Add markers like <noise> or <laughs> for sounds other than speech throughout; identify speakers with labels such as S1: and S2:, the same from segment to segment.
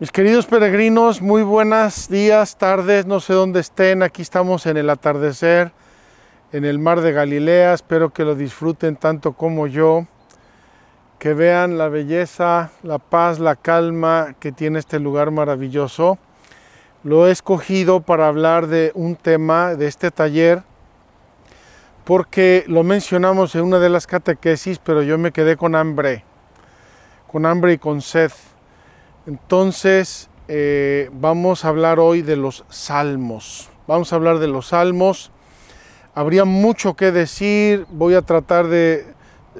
S1: Mis queridos peregrinos, muy buenos días, tardes, no sé dónde estén, aquí estamos en el atardecer, en el mar de Galilea, espero que lo disfruten tanto como yo, que vean la belleza, la paz, la calma que tiene este lugar maravilloso. Lo he escogido para hablar de un tema de este taller, porque lo mencionamos en una de las catequesis, pero yo me quedé con hambre, con hambre y con sed entonces, eh, vamos a hablar hoy de los salmos. Vamos a hablar de los salmos. Habría mucho que decir, voy a tratar de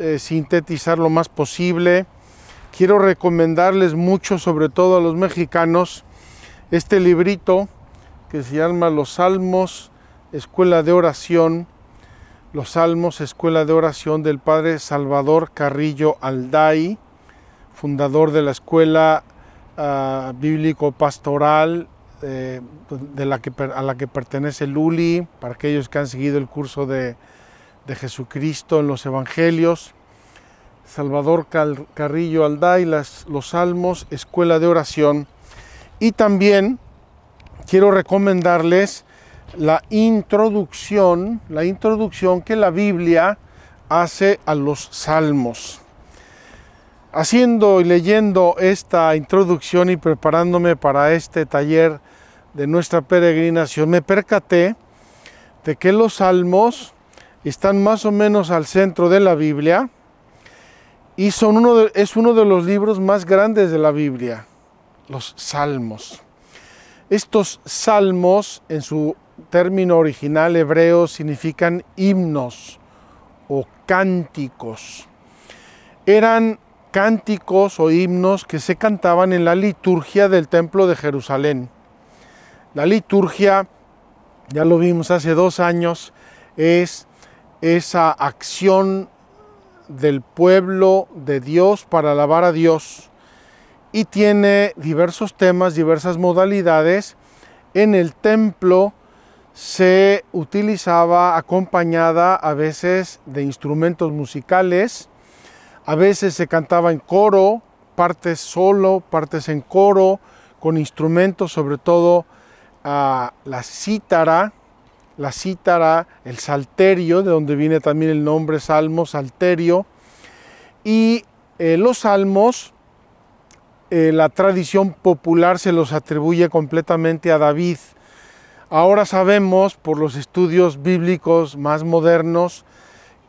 S1: eh, sintetizar lo más posible. Quiero recomendarles mucho, sobre todo a los mexicanos, este librito que se llama Los Salmos, Escuela de Oración. Los Salmos, Escuela de Oración del Padre Salvador Carrillo Alday, fundador de la Escuela bíblico pastoral eh, de la que, a la que pertenece Luli, para aquellos que han seguido el curso de, Jesucristo en los Evangelios. Salvador Carrillo Alday, las, los Salmos, Escuela de Oración. Y también quiero recomendarles la introducción, la introducción que la Biblia hace a los Salmos. Haciendo y leyendo esta introducción y preparándome para este taller de nuestra peregrinación, me percaté de que los salmos están más o menos al centro de la Biblia y son uno es uno de los libros más grandes de la Biblia, los salmos. Estos salmos, en su término original hebreo, significan himnos o cánticos. Eran cánticos o himnos que se cantaban en la liturgia del Templo de Jerusalén. La liturgia, ya lo vimos hace dos años, es esa acción del pueblo de Dios para alabar a Dios y tiene diversos temas, diversas modalidades. En el templo se utilizaba acompañada a veces de instrumentos musicales, a veces se cantaba en coro, partes solo, partes en coro, con instrumentos, sobre todo la cítara, la cítara, el salterio, de donde viene también el nombre salmo, salterio. Y eh, los salmos, eh, la tradición popular se los atribuye completamente a David. Ahora sabemos por los estudios bíblicos más modernos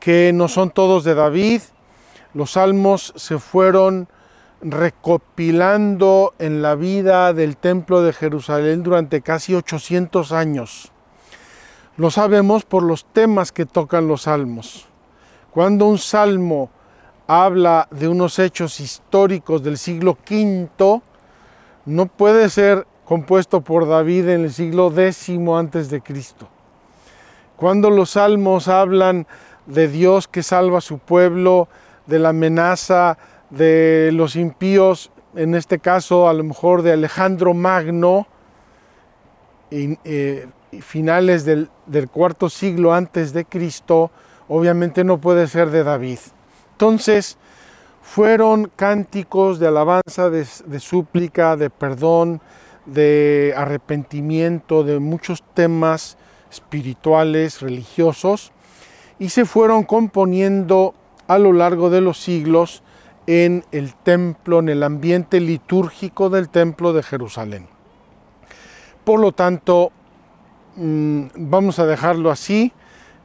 S1: que no son todos de David, los salmos se fueron recopilando en la vida del templo de Jerusalén durante casi 800 años. Lo sabemos por los temas que tocan los salmos. Cuando un salmo habla de unos hechos históricos del siglo V, no puede ser compuesto por David en el siglo X antes de Cristo. Cuando los salmos hablan de Dios que salva a su pueblo, de la amenaza de los impíos, en este caso a lo mejor de Alejandro Magno, eh, finales del, cuarto siglo antes de Cristo, obviamente no puede ser de David. Entonces, fueron cánticos de alabanza, de, de súplica, de perdón, de arrepentimiento, de muchos temas espirituales, religiosos, y se fueron componiendo a lo largo de los siglos en el templo, en el ambiente litúrgico del templo de Jerusalén. Por lo tanto, mm, vamos a dejarlo así.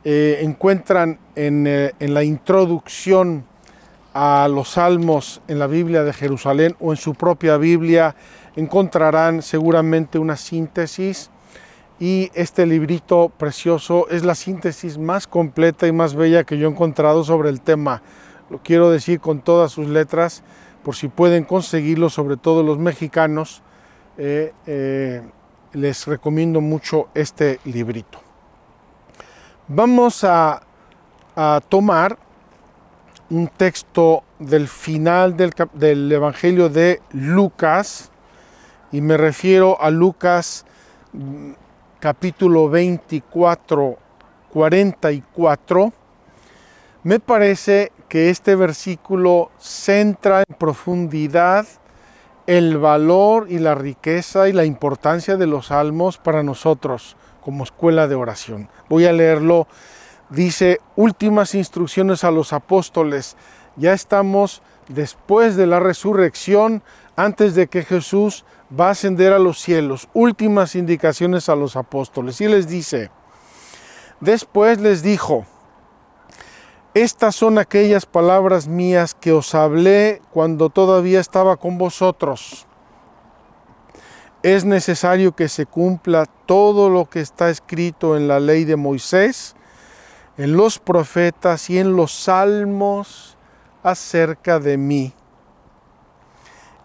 S1: Eh, encuentran eh, en, la introducción a los salmos en la Biblia de Jerusalén o en su propia Biblia, encontrarán seguramente una síntesis y este librito precioso es la síntesis más completa y más bella que yo he encontrado sobre el tema. Lo quiero decir con todas sus letras, por si pueden conseguirlo, sobre todo los mexicanos, eh, eh, les recomiendo mucho este librito. Vamos a, a tomar un texto del final del, del, Evangelio de Lucas, y me refiero a Lucas capítulo 24, 44, me parece que este versículo centra en profundidad el valor y la riqueza y la importancia de los salmos para nosotros como escuela de oración. Voy a leerlo. Dice, últimas instrucciones a los apóstoles. Ya estamos después de la resurrección, antes de que Jesús va a ascender a los cielos. Últimas indicaciones a los apóstoles. Y les dice, después les dijo, estas son aquellas palabras mías que os hablé cuando todavía estaba con vosotros. Es necesario que se cumpla todo lo que está escrito en la ley de Moisés, en los profetas y en los salmos acerca de mí.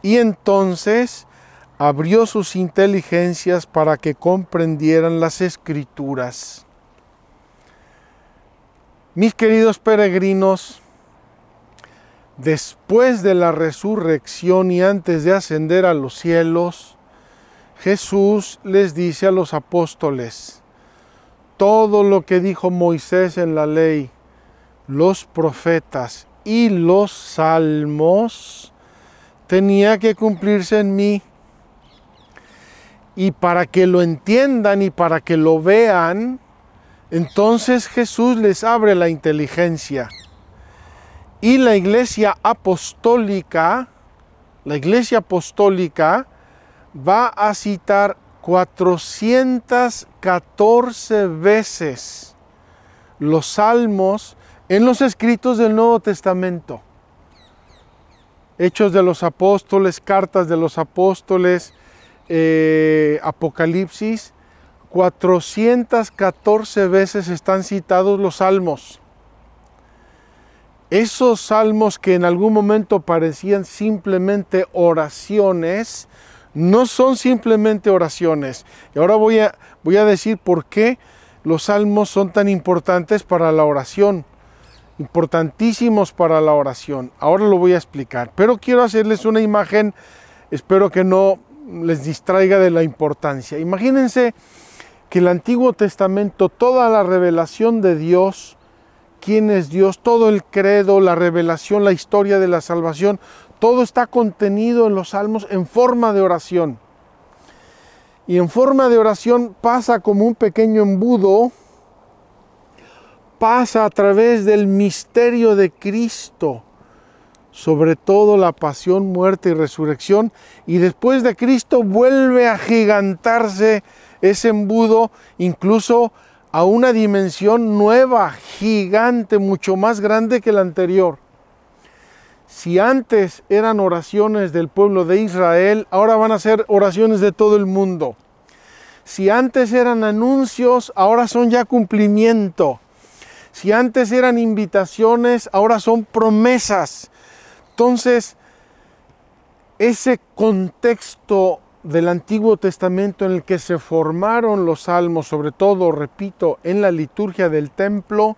S1: Y entonces abrió sus inteligencias para que comprendieran las escrituras mis queridos peregrinos, después de la resurrección y antes de ascender a los cielos, Jesús les dice a los apóstoles, todo lo que dijo Moisés en la ley, los profetas y los salmos, tenía que cumplirse en mí. Y para que lo entiendan y para que lo vean, entonces Jesús les abre la inteligencia y la iglesia apostólica, la iglesia apostólica va a citar 414 veces los salmos en los escritos del Nuevo Testamento. Hechos de los apóstoles, cartas de los apóstoles, eh, Apocalipsis, 414 veces están citados los salmos. Esos salmos que en algún momento parecían simplemente oraciones, no son simplemente oraciones. Y ahora voy a, voy a decir por qué los salmos son tan importantes para la oración, importantísimos para la oración. Ahora lo voy a explicar, pero quiero hacerles una imagen, espero que no les distraiga de la importancia. Imagínense que el Antiguo Testamento, toda la revelación de Dios, quién es Dios, todo el credo, la revelación, la historia de la salvación, todo está contenido en los salmos en forma de oración. Y en forma de oración pasa como un pequeño embudo, pasa a través del misterio de Cristo, sobre todo la pasión, muerte y resurrección, y después de Cristo vuelve a gigantarse ese embudo incluso a una dimensión nueva, gigante, mucho más grande que la anterior. Si antes eran oraciones del pueblo de Israel, ahora van a ser oraciones de todo el mundo. Si antes eran anuncios, ahora son ya cumplimiento. Si antes eran invitaciones, ahora son promesas. Entonces, ese contexto del Antiguo Testamento en el que se formaron los salmos, sobre todo, repito, en la liturgia del templo,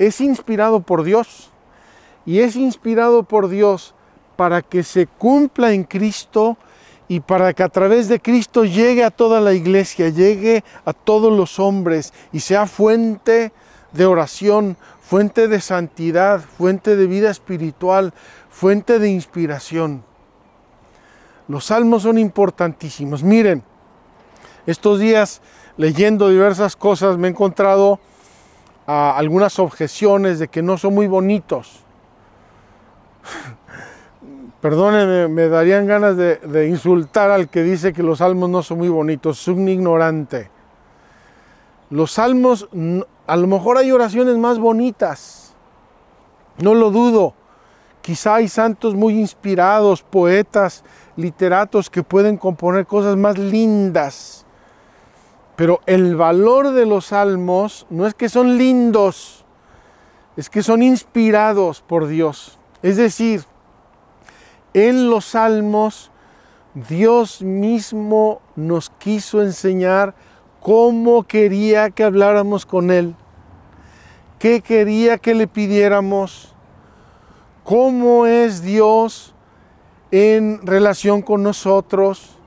S1: es inspirado por Dios. Y es inspirado por Dios para que se cumpla en Cristo y para que a través de Cristo llegue a toda la iglesia, llegue a todos los hombres y sea fuente de oración, fuente de santidad, fuente de vida espiritual, fuente de inspiración. Los salmos son importantísimos. Miren, estos días leyendo diversas cosas me he encontrado ah, algunas objeciones de que no son muy bonitos. <laughs> Perdónenme, me darían ganas de, de, insultar al que dice que los salmos no son muy bonitos. Es un ignorante. Los salmos, a lo mejor hay oraciones más bonitas. No lo dudo. Quizá hay santos muy inspirados, poetas literatos que pueden componer cosas más lindas. Pero el valor de los salmos no es que son lindos, es que son inspirados por Dios. Es decir, en los salmos Dios mismo nos quiso enseñar cómo quería que habláramos con Él, qué quería que le pidiéramos, cómo es Dios en relación con nosotros,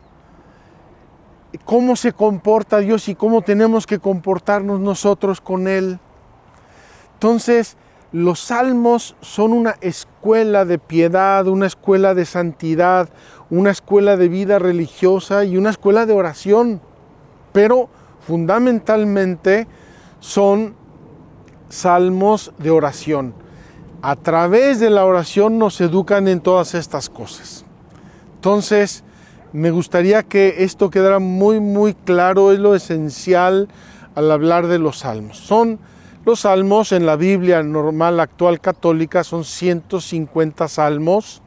S1: cómo se comporta Dios y cómo tenemos que comportarnos nosotros con Él. Entonces, los salmos son una escuela de piedad, una escuela de santidad, una escuela de vida religiosa y una escuela de oración, pero fundamentalmente son salmos de oración. A través de la oración nos educan en todas estas cosas. Entonces, me gustaría que esto quedara muy, muy claro, es lo esencial al hablar de los salmos. Son los salmos en la Biblia normal actual católica son 150 salmos.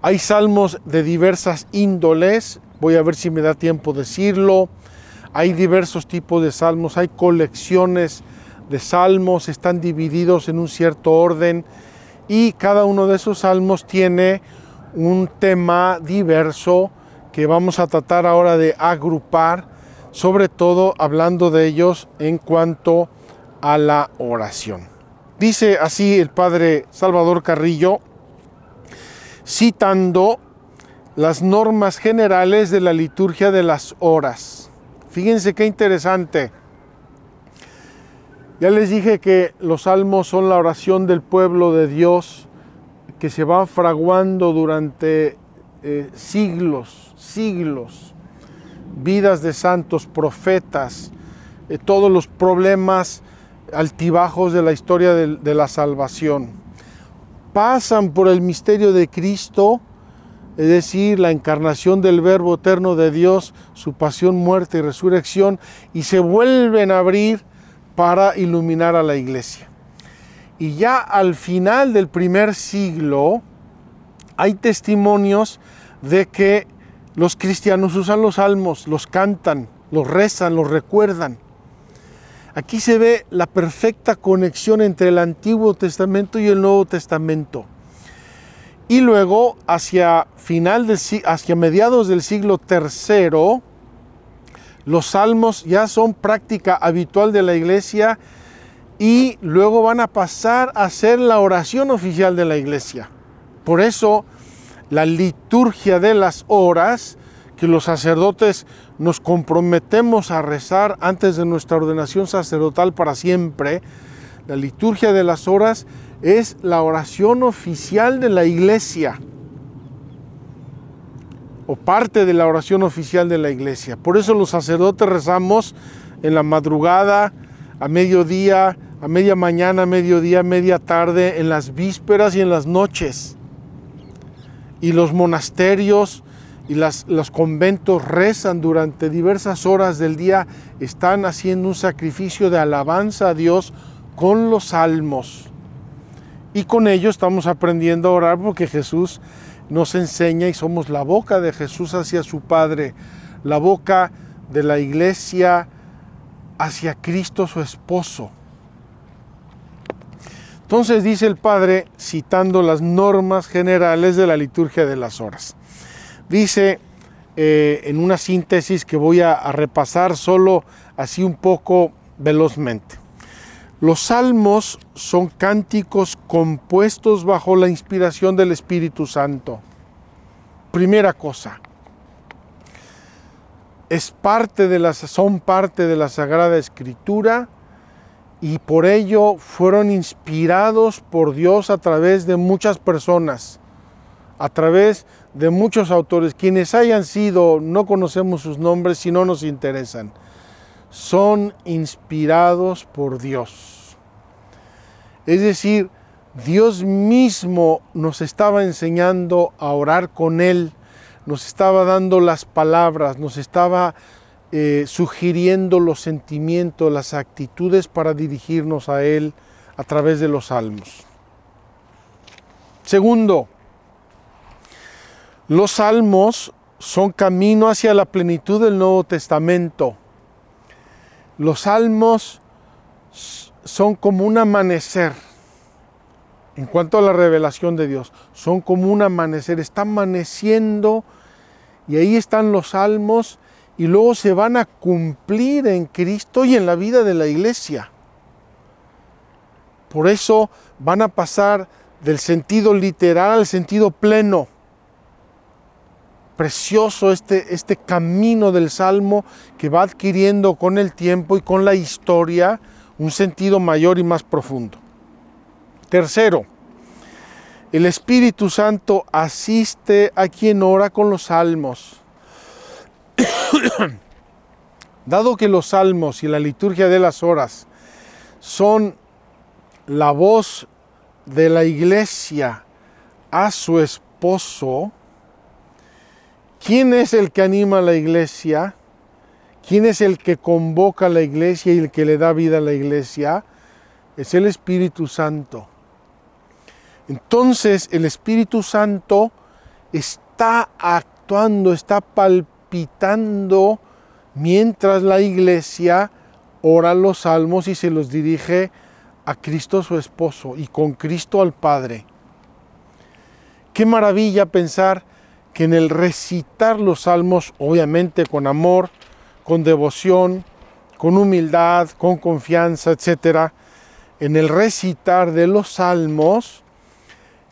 S1: Hay salmos de diversas índoles, voy a ver si me da tiempo decirlo. Hay diversos tipos de salmos, hay colecciones de salmos, están divididos en un cierto orden y cada uno de esos salmos tiene un tema diverso que vamos a tratar ahora de agrupar, sobre todo hablando de ellos en cuanto a la oración. Dice así el padre Salvador Carrillo, citando las normas generales de la liturgia de las horas. Fíjense qué interesante. Ya les dije que los salmos son la oración del pueblo de Dios que se va fraguando durante eh, siglos, siglos, vidas de santos, profetas, eh, todos los problemas altibajos de la historia de, la salvación. Pasan por el misterio de Cristo, es decir, la encarnación del Verbo eterno de Dios, su pasión, muerte y resurrección, y se vuelven a abrir para iluminar a la iglesia. Y ya al final del primer siglo hay testimonios de que los cristianos usan los salmos, los cantan, los rezan, los recuerdan. Aquí se ve la perfecta conexión entre el Antiguo Testamento y el Nuevo Testamento. Y luego, hacia, final hacia mediados del siglo III, los salmos ya son práctica habitual de la iglesia y luego van a pasar a ser la oración oficial de la iglesia. Por eso, la liturgia de las horas que los sacerdotes nos comprometemos a rezar antes de nuestra ordenación sacerdotal para siempre, la liturgia de las horas es la oración oficial de la iglesia o parte de la oración oficial de la iglesia. Por eso los sacerdotes rezamos en la madrugada, a mediodía, a media mañana, a mediodía, a media tarde, en las vísperas y en las noches. Y los monasterios y las, los conventos rezan durante diversas horas del día, están haciendo un sacrificio de alabanza a Dios con los salmos. Y con ello estamos aprendiendo a orar porque Jesús nos enseña y somos la boca de Jesús hacia su Padre, la boca de la iglesia hacia Cristo su esposo. Entonces dice el Padre, citando las normas generales de la liturgia de las horas. Dice eh, en una síntesis que voy a, a repasar solo así un poco velozmente. Los salmos son cánticos compuestos bajo la inspiración del Espíritu Santo. Primera cosa, es parte de las, son parte de la Sagrada Escritura y por ello fueron inspirados por Dios a través de muchas personas, a través de muchos autores, quienes hayan sido, no conocemos sus nombres si no nos interesan, son inspirados por Dios. Es decir, Dios mismo nos estaba enseñando a orar con Él, nos estaba dando las palabras, nos estaba eh, sugiriendo los sentimientos, las actitudes para dirigirnos a Él a través de los salmos. Segundo, los salmos son camino hacia la plenitud del Nuevo Testamento. Los salmos son como un amanecer. En cuanto a la revelación de Dios, son como un amanecer, está amaneciendo y ahí están los salmos y luego se van a cumplir en Cristo y en la vida de la iglesia. Por eso van a pasar del sentido literal al sentido pleno. Precioso este, este camino del salmo que va adquiriendo con el tiempo y con la historia un sentido mayor y más profundo. Tercero, el Espíritu Santo asiste a quien ora con los salmos. <coughs> Dado que los salmos y la liturgia de las horas son la voz de la iglesia a su esposo, ¿quién es el que anima a la iglesia? ¿Quién es el que convoca a la iglesia y el que le da vida a la iglesia? Es el Espíritu Santo. Entonces el Espíritu Santo está actuando, está palpitando mientras la iglesia ora los salmos y se los dirige a Cristo su esposo y con Cristo al Padre. Qué maravilla pensar que en el recitar los salmos, obviamente con amor, con devoción, con humildad, con confianza, etc. En el recitar de los salmos,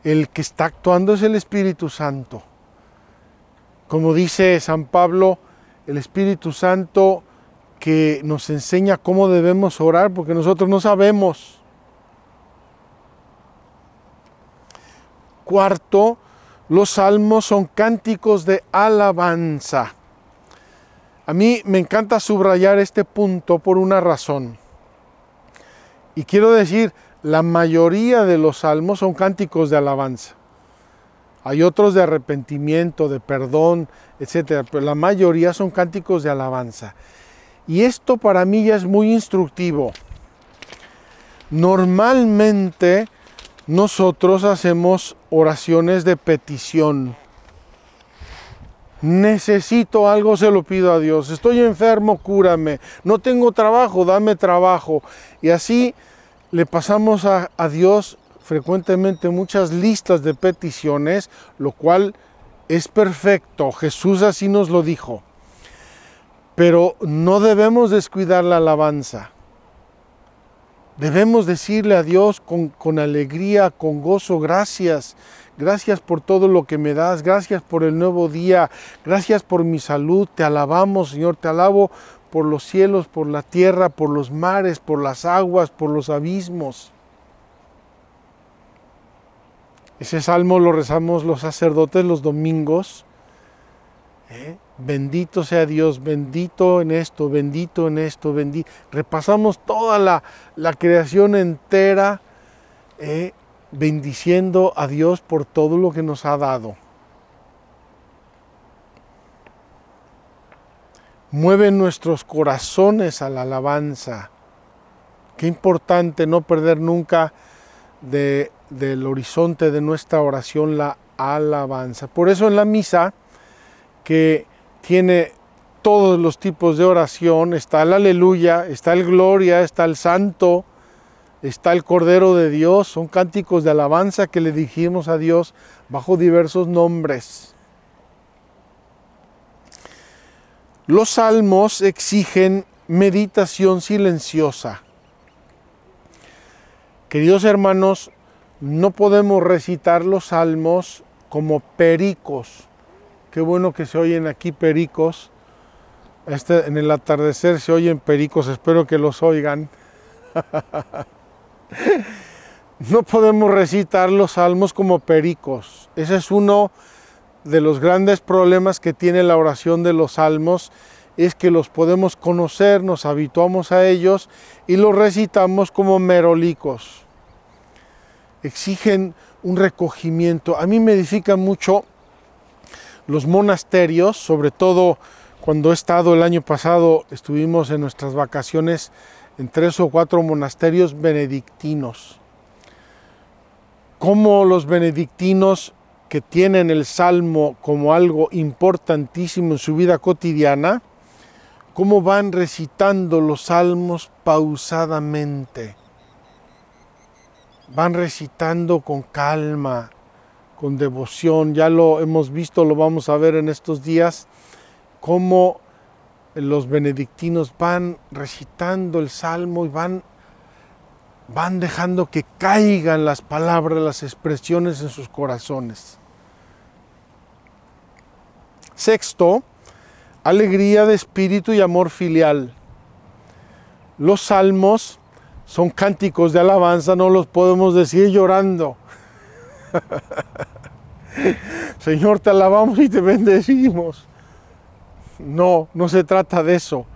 S1: el que está actuando es el Espíritu Santo. Como dice San Pablo, el Espíritu Santo que nos enseña cómo debemos orar, porque nosotros no sabemos. Cuarto, los salmos son cánticos de alabanza. A mí me encanta subrayar este punto por una razón. Y quiero decir, la mayoría de los salmos son cánticos de alabanza. Hay otros de arrepentimiento, de perdón, etcétera, pero la mayoría son cánticos de alabanza. Y esto para mí ya es muy instructivo. Normalmente nosotros hacemos oraciones de petición necesito algo, se lo pido a Dios. Estoy enfermo, cúrame. No tengo trabajo, dame trabajo. Y así le pasamos a, Dios frecuentemente muchas listas de peticiones, lo cual es perfecto. Jesús así nos lo dijo. Pero no debemos descuidar la alabanza. Debemos decirle a Dios con, con alegría, con gozo, gracias Gracias por todo lo que me das. Gracias por el nuevo día. Gracias por mi salud. Te alabamos, Señor. Te alabo por los cielos, por la tierra, por los mares, por las aguas, por los abismos. Ese salmo lo rezamos los sacerdotes los domingos. ¿eh? Bendito sea Dios, bendito en esto, bendito en esto, bendito. Repasamos toda la, la creación entera. ¿eh? bendiciendo a Dios por todo lo que nos ha dado. Mueve nuestros corazones a la alabanza. Qué importante no perder nunca de, del horizonte de nuestra oración la alabanza. Por eso en la misa, que tiene todos los tipos de oración, está el aleluya, está el gloria, está el santo, está el Cordero de Dios, son cánticos de alabanza que le dijimos a Dios bajo diversos nombres. Los salmos exigen meditación silenciosa. Queridos hermanos, no podemos recitar los salmos como pericos. Qué bueno que se oyen aquí pericos. Este, en el atardecer se oyen pericos, espero que los oigan. <laughs> No podemos recitar los salmos como pericos. Ese es uno de los grandes problemas que tiene la oración de los salmos, es que los podemos conocer, nos habituamos a ellos y los recitamos como merolicos. Exigen un recogimiento. A mí me edifican mucho los monasterios, sobre todo cuando he estado el año pasado, estuvimos en nuestras vacaciones en tres o cuatro monasterios benedictinos. Como los benedictinos que tienen el salmo como algo importantísimo en su vida cotidiana, cómo van recitando los salmos pausadamente. Van recitando con calma, con devoción. Ya lo hemos visto, lo vamos a ver en estos días, cómo los benedictinos van recitando el salmo y van, van dejando que caigan las palabras, las expresiones en sus corazones. Sexto, alegría de espíritu y amor filial. Los salmos son cánticos de alabanza, no los podemos decir llorando. <laughs> Señor, te alabamos y te bendecimos. No, no se trata de eso.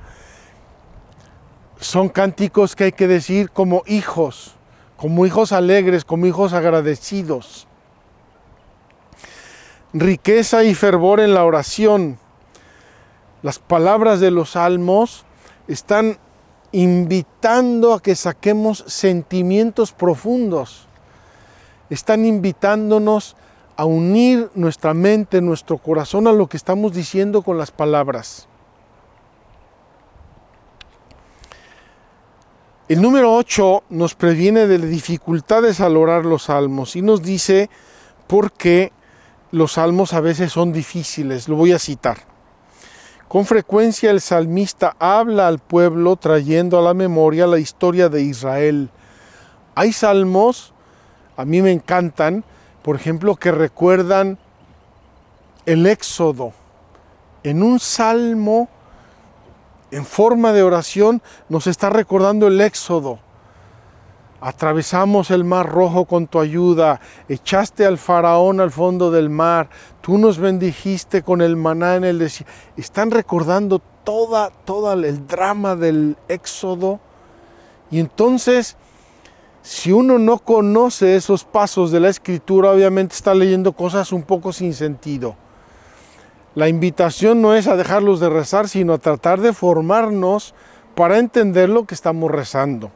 S1: Son cánticos que hay que decir como hijos, como hijos alegres, como hijos agradecidos. Riqueza y fervor en la oración. Las palabras de los salmos están invitando a que saquemos sentimientos profundos. Están invitándonos a unir nuestra mente, nuestro corazón a lo que estamos diciendo con las palabras. El número 8 nos previene de dificultades al orar los salmos y nos dice por qué los salmos a veces son difíciles. Lo voy a citar. Con frecuencia el salmista habla al pueblo trayendo a la memoria la historia de Israel. Hay salmos, a mí me encantan, por ejemplo, que recuerdan el éxodo. En un salmo, en forma de oración, nos está recordando el éxodo. Atravesamos el mar rojo con tu ayuda, echaste al faraón al fondo del mar, tú nos bendijiste con el maná en el desierto. Están recordando toda, todo el drama del éxodo. Y entonces si uno no conoce esos pasos de la escritura, obviamente está leyendo cosas un poco sin sentido. La invitación no es a dejarlos de rezar, sino a tratar de formarnos para entender lo que estamos rezando.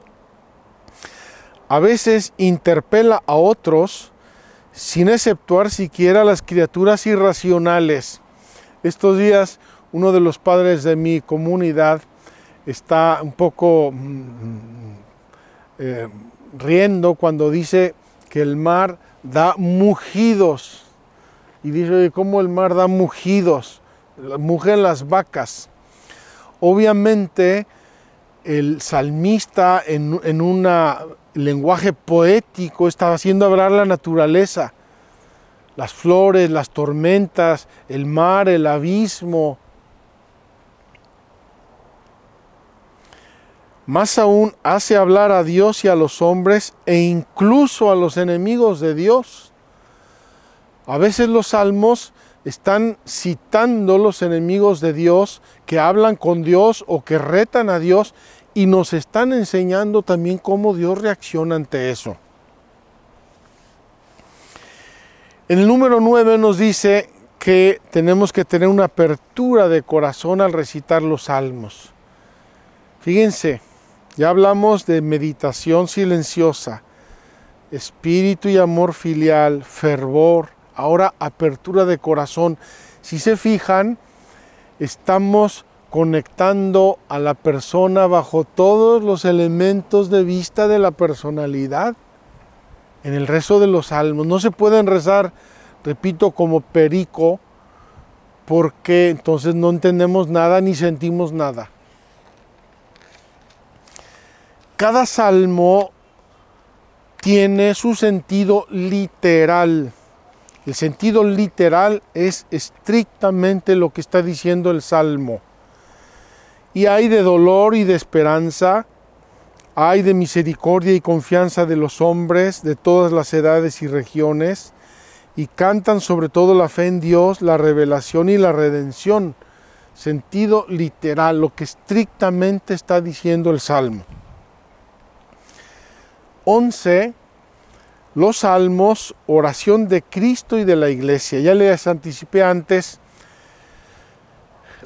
S1: A veces interpela a otros sin exceptuar siquiera a las criaturas irracionales. Estos días uno de los padres de mi comunidad está un poco... Mm, mm, eh, riendo cuando dice que el mar da mugidos. Y dice, ¿cómo el mar da mugidos? Mugen las vacas. Obviamente, el salmista en, en un lenguaje poético estaba haciendo hablar la naturaleza, las flores, las tormentas, el mar, el abismo, Más aún hace hablar a Dios y a los hombres e incluso a los enemigos de Dios. A veces los salmos están citando los enemigos de Dios que hablan con Dios o que retan a Dios y nos están enseñando también cómo Dios reacciona ante eso. El número 9 nos dice que tenemos que tener una apertura de corazón al recitar los salmos. Fíjense, ya hablamos de meditación silenciosa, espíritu y amor filial, fervor, ahora apertura de corazón. Si se fijan, estamos conectando a la persona bajo todos los elementos de vista de la personalidad. En el rezo de los salmos no se pueden rezar, repito, como perico, porque entonces no entendemos nada ni sentimos nada. Cada salmo tiene su sentido literal. El sentido literal es estrictamente lo que está diciendo el salmo. Y hay de dolor y de esperanza, hay de misericordia y confianza de los hombres de todas las edades y regiones, y cantan sobre todo la fe en Dios, la revelación y la redención. Sentido literal, lo que estrictamente está diciendo el salmo. 11, los salmos, oración de Cristo y de la iglesia. Ya les anticipé antes,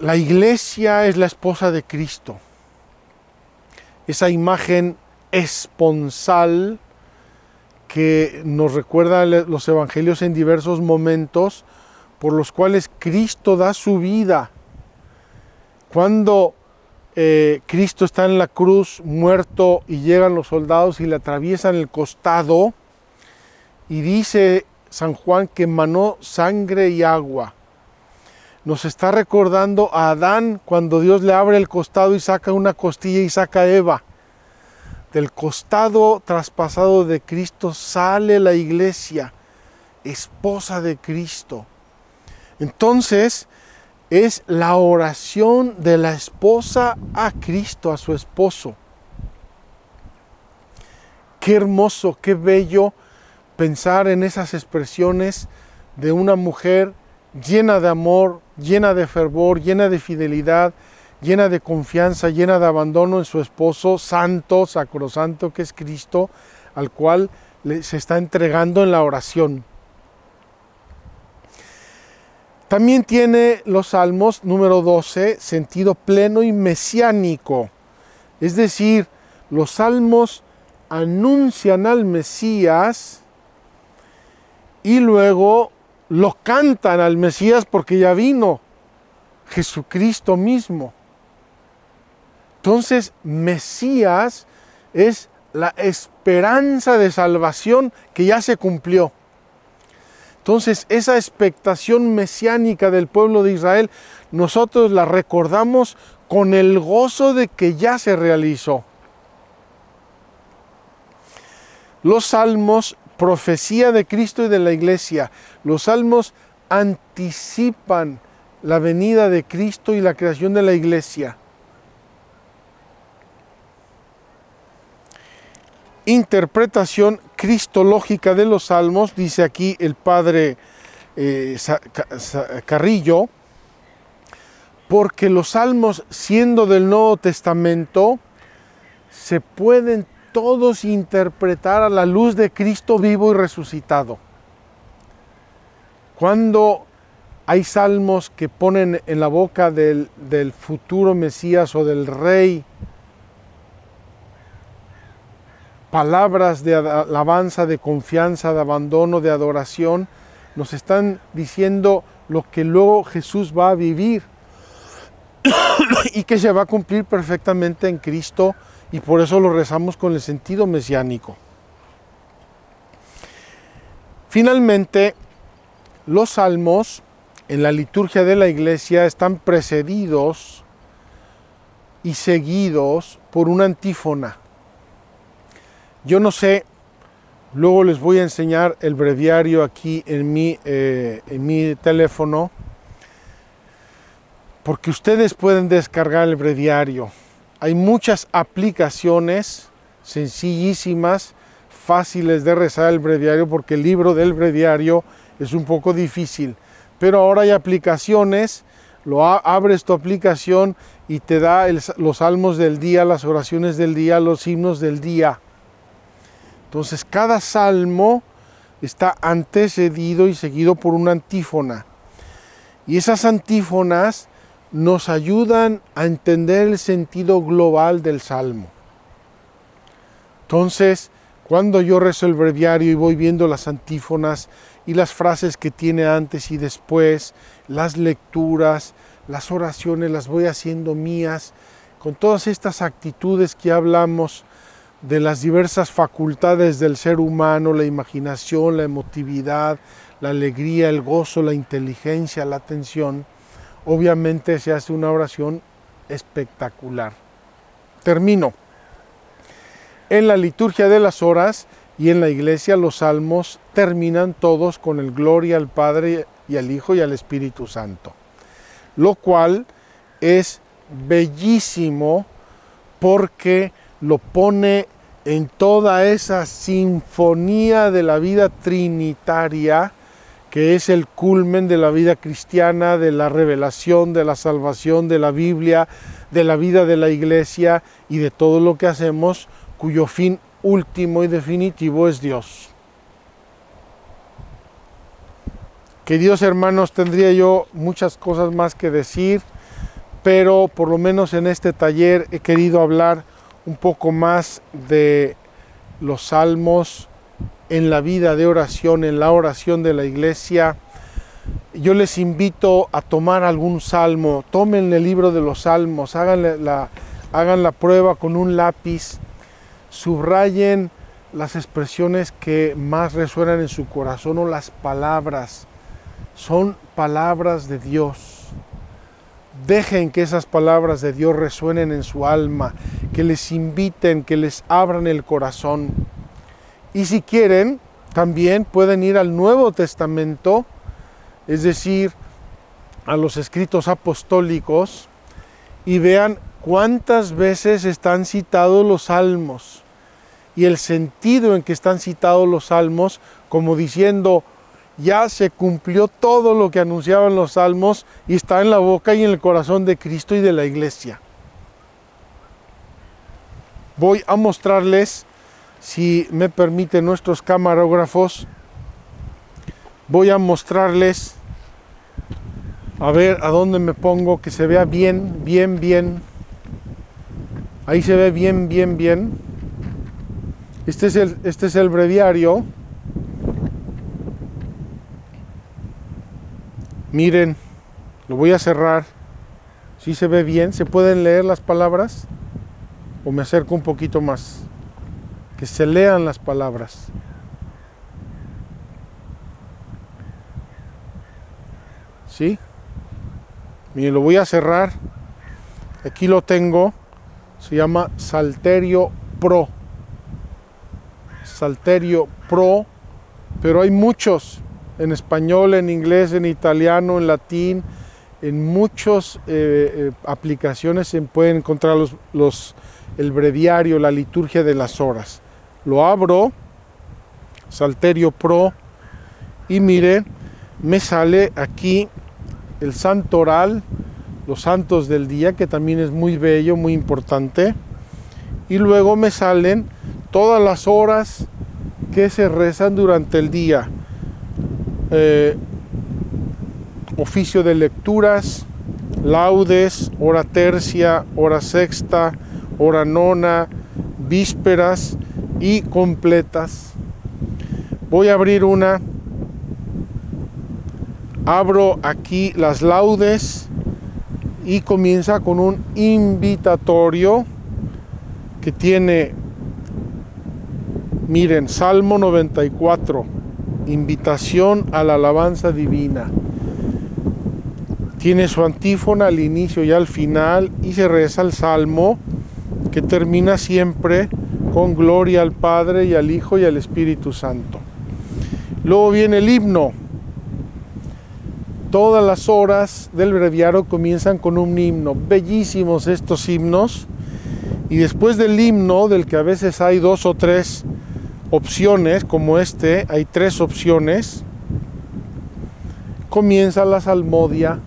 S1: la iglesia es la esposa de Cristo. Esa imagen esponsal que nos recuerda los evangelios en diversos momentos, por los cuales Cristo da su vida. Cuando eh, Cristo está en la cruz muerto y llegan los soldados y le atraviesan el costado y dice San Juan que emanó sangre y agua. Nos está recordando a Adán cuando Dios le abre el costado y saca una costilla y saca a Eva. Del costado traspasado de Cristo sale la iglesia, esposa de Cristo. Entonces, es la oración de la esposa a Cristo, a su esposo. Qué hermoso, qué bello pensar en esas expresiones de una mujer llena de amor, llena de fervor, llena de fidelidad, llena de confianza, llena de abandono en su esposo santo, sacrosanto, que es Cristo, al cual se está entregando en la oración. También tiene los salmos número 12 sentido pleno y mesiánico. Es decir, los salmos anuncian al Mesías y luego lo cantan al Mesías porque ya vino Jesucristo mismo. Entonces, Mesías es la esperanza de salvación que ya se cumplió. Entonces, esa expectación mesiánica del pueblo de Israel, nosotros la recordamos con el gozo de que ya se realizó. Los salmos, profecía de Cristo y de la iglesia, los salmos anticipan la venida de Cristo y la creación de la iglesia. interpretación cristológica de los salmos, dice aquí el padre eh, Carrillo, porque los salmos, siendo del Nuevo Testamento, se pueden todos interpretar a la luz de Cristo vivo y resucitado. Cuando hay salmos que ponen en la boca del, del futuro Mesías o del Rey, palabras de alabanza, de confianza, de abandono, de adoración, nos están diciendo lo que luego Jesús va a vivir y que se va a cumplir perfectamente en Cristo y por eso lo rezamos con el sentido mesiánico. Finalmente, los salmos en la liturgia de la iglesia están precedidos y seguidos por una antífona. Yo no sé, luego les voy a enseñar el breviario aquí en mi, eh, en mi teléfono, porque ustedes pueden descargar el breviario. Hay muchas aplicaciones sencillísimas, fáciles de rezar el breviario, porque el libro del breviario es un poco difícil. Pero ahora hay aplicaciones, lo abres tu aplicación y te da los salmos del día, las oraciones del día, los himnos del día. Entonces cada salmo está antecedido y seguido por una antífona. Y esas antífonas nos ayudan a entender el sentido global del salmo. Entonces, cuando yo rezo el breviario y voy viendo las antífonas y las frases que tiene antes y después, las lecturas, las oraciones, las voy haciendo mías, con todas estas actitudes que hablamos de las diversas facultades del ser humano, la imaginación, la emotividad, la alegría, el gozo, la inteligencia, la atención, obviamente se hace una oración espectacular. Termino. En la liturgia de las horas y en la iglesia los salmos terminan todos con el gloria al Padre y al Hijo y al Espíritu Santo, lo cual es bellísimo porque lo pone en toda esa sinfonía de la vida trinitaria, que es el culmen de la vida cristiana, de la revelación, de la salvación, de la Biblia, de la vida de la iglesia y de todo lo que hacemos, cuyo fin último y definitivo es Dios. Queridos hermanos, tendría yo muchas cosas más que decir, pero por lo menos en este taller he querido hablar un poco más de los salmos en la vida de oración, en la oración de la iglesia, yo les invito a tomar algún salmo, tomen el libro de los salmos, hagan la, hagan la prueba con un lápiz, subrayen las expresiones que más resuenan en su corazón o las palabras. Son palabras de Dios. Dejen que esas palabras de Dios resuenen en su alma, que les inviten, que les abran el corazón. Y si quieren, también pueden ir al Nuevo Testamento, es decir, a los escritos apostólicos, y vean cuántas veces están citados los salmos y el sentido en que están citados los salmos, como diciendo, ya se cumplió todo lo que anunciaban los salmos y está en la boca y en el corazón de Cristo y de la iglesia. Voy a mostrarles, si me permiten nuestros camarógrafos, voy a mostrarles, a ver a dónde me pongo, que se vea bien, bien, bien. Ahí se ve bien, bien, bien. Este es el, este es el breviario. Miren, lo voy a cerrar. Si se ve bien, ¿se pueden leer las palabras? ¿O me acerco un poquito más? Que se lean las palabras. ¿Sí? Miren, lo voy a cerrar. Aquí lo tengo. Se llama Salterio Pro. Salterio Pro. Pero hay muchos en español, en inglés, en italiano, en latín, en muchas eh, eh, aplicaciones se pueden encontrar los, el breviario, la liturgia de las horas. Lo abro, Salterio Pro, y miren, me sale aquí el santo oral, los santos del día, que también es muy bello, muy importante. Y luego me salen todas las horas que se rezan durante el día eh, oficio de lecturas, laudes, hora tercia, hora sexta, hora nona, vísperas y completas. Voy a abrir una. Abro aquí las laudes y comienza con un invitatorio que tiene, miren, Salmo 94 invitación a la alabanza divina. Tiene su antífona al inicio y al final y se reza el salmo que termina siempre con gloria al Padre y al Hijo y al Espíritu Santo. Luego viene el himno. Todas las horas del breviario comienzan con un himno. Bellísimos estos himnos. Y después del himno, del que a veces hay dos o tres opciones como este, hay tres opciones. Comienza la salmodia.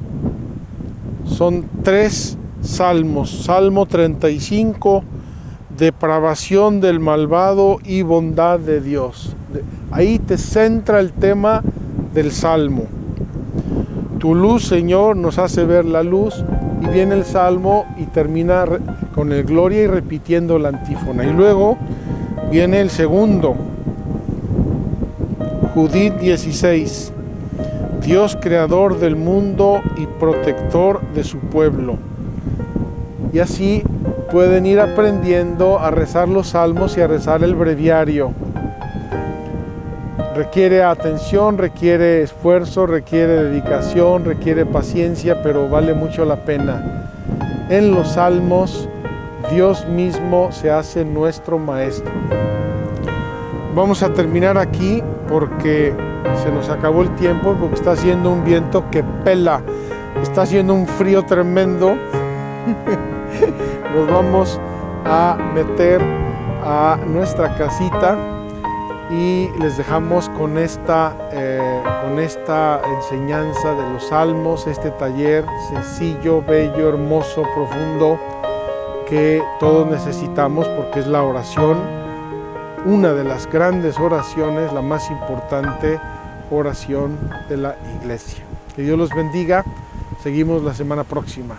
S1: Son tres salmos. Salmo 35, depravación del malvado y bondad de Dios. Ahí te centra el tema del salmo. Tu luz, Señor, nos hace ver la luz. Y viene el salmo y termina con el gloria y repitiendo la antífona. Y luego Viene el segundo, Judith 16, Dios creador del mundo y protector de su pueblo. Y así pueden ir aprendiendo a rezar los salmos y a rezar el breviario. Requiere atención, requiere esfuerzo, requiere dedicación, requiere paciencia, pero vale mucho la pena. En los salmos Dios mismo se hace nuestro maestro. Vamos a terminar aquí porque se nos acabó el tiempo, porque está haciendo un viento que pela, está haciendo un frío tremendo. <laughs> Nos vamos a meter a nuestra casita y les dejamos con esta, eh, con esta enseñanza de los salmos, este taller sencillo, bello, hermoso, profundo que todos necesitamos porque es la oración, una de las grandes oraciones, la más importante oración de la iglesia. Que Dios los bendiga. Seguimos la semana próxima.